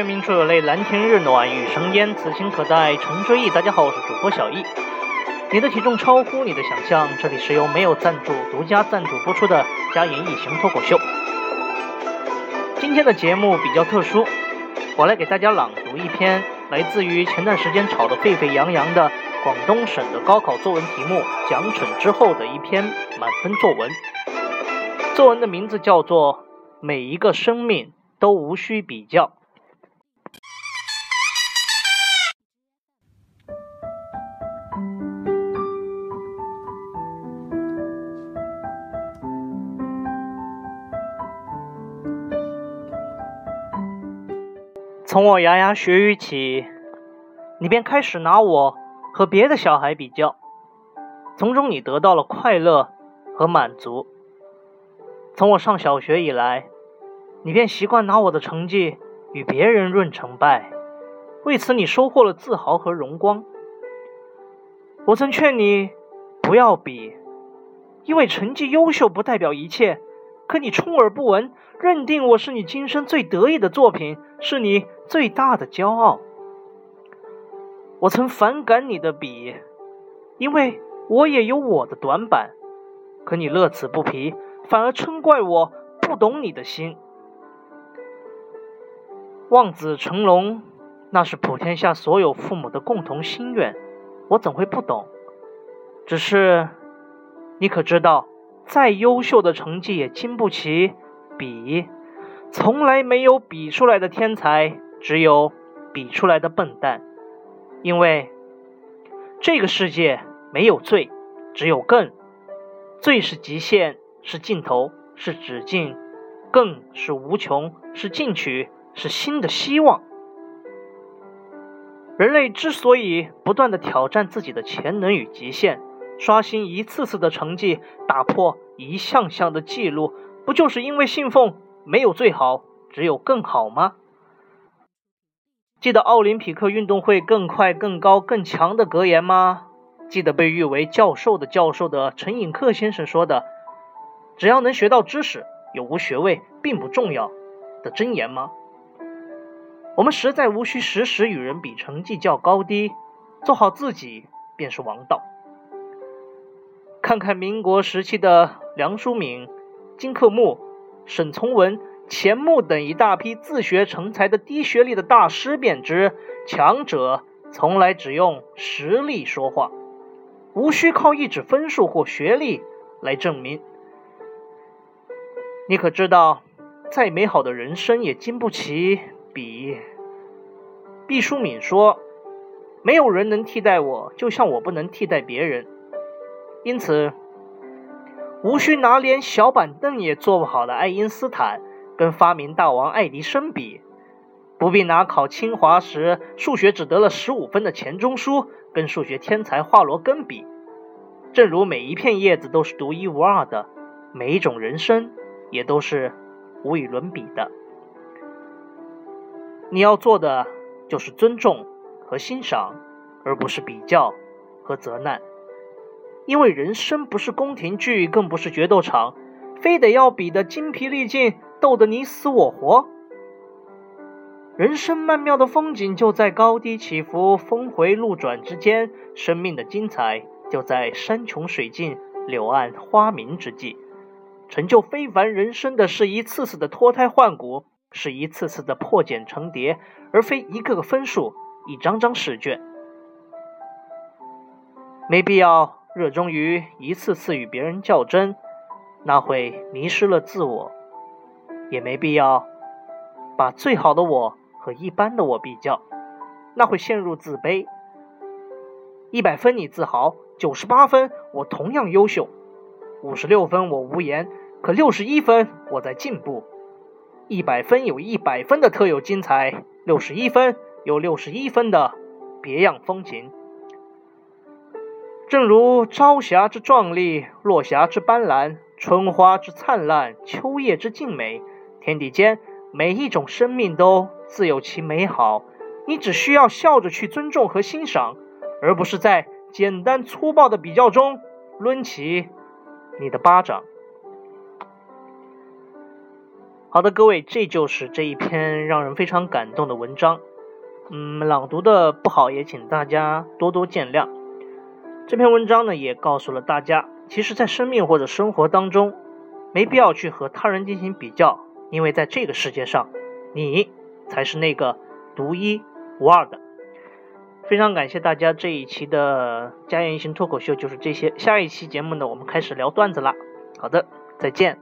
沧海月明珠有泪，蓝天日暖雨生烟，此情可待成追忆。大家好，我是主播小易。你的体重超乎你的想象，这里是由没有赞助、独家赞助播出的加言异行脱口秀。今天的节目比较特殊，我来给大家朗读一篇来自于前段时间炒得沸沸扬扬的广东省的高考作文题目奖惩之后的一篇满分作文。作文的名字叫做《每一个生命都无需比较》。从我牙牙学语起，你便开始拿我和别的小孩比较，从中你得到了快乐和满足。从我上小学以来，你便习惯拿我的成绩与别人论成败，为此你收获了自豪和荣光。我曾劝你不要比，因为成绩优秀不代表一切。可你充耳不闻，认定我是你今生最得意的作品，是你最大的骄傲。我曾反感你的笔，因为我也有我的短板。可你乐此不疲，反而嗔怪我不懂你的心。望子成龙，那是普天下所有父母的共同心愿，我怎会不懂？只是，你可知道？再优秀的成绩也经不起比，从来没有比出来的天才，只有比出来的笨蛋。因为这个世界没有最，只有更。最是极限，是尽头，是止境；更是无穷，是进取，是新的希望。人类之所以不断的挑战自己的潜能与极限。刷新一次次的成绩，打破一项项的记录，不就是因为信奉没有最好，只有更好吗？记得奥林匹克运动会更快、更高、更强的格言吗？记得被誉为教授的教授的陈寅恪先生说的“只要能学到知识，有无学位并不重要”的箴言吗？我们实在无需时时与人比成绩较高低，做好自己便是王道。看看民国时期的梁漱溟、金克木、沈从文、钱穆等一大批自学成才的低学历的大师，便知强者从来只用实力说话，无需靠一纸分数或学历来证明。你可知道，再美好的人生也经不起比。毕淑敏说：“没有人能替代我，就像我不能替代别人。”因此，无需拿连小板凳也坐不好的爱因斯坦跟发明大王爱迪生比，不必拿考清华时数学只得了十五分的钱钟书跟数学天才华罗庚比。正如每一片叶子都是独一无二的，每一种人生也都是无与伦比的。你要做的就是尊重和欣赏，而不是比较和责难。因为人生不是宫廷剧，更不是决斗场，非得要比得精疲力尽，斗得你死我活。人生曼妙的风景就在高低起伏、峰回路转之间，生命的精彩就在山穷水尽、柳暗花明之际。成就非凡人生的是一次次的脱胎换骨，是一次次的破茧成蝶，而非一个个分数、一张张试卷。没必要。热衷于一次次与别人较真，那会迷失了自我，也没必要把最好的我和一般的我比较，那会陷入自卑。一百分你自豪，九十八分我同样优秀，五十六分我无言，可六十一分我在进步。一百分有一百分的特有精彩，六十一分有六十一分的别样风情。正如朝霞之壮丽，落霞之斑斓，春花之灿烂，秋叶之静美，天地间每一种生命都自有其美好。你只需要笑着去尊重和欣赏，而不是在简单粗暴的比较中抡起你的巴掌。好的，各位，这就是这一篇让人非常感动的文章。嗯，朗读的不好也请大家多多见谅。这篇文章呢，也告诉了大家，其实，在生命或者生活当中，没必要去和他人进行比较，因为在这个世界上，你才是那个独一无二的。非常感谢大家这一期的家言型脱口秀就是这些，下一期节目呢，我们开始聊段子啦。好的，再见。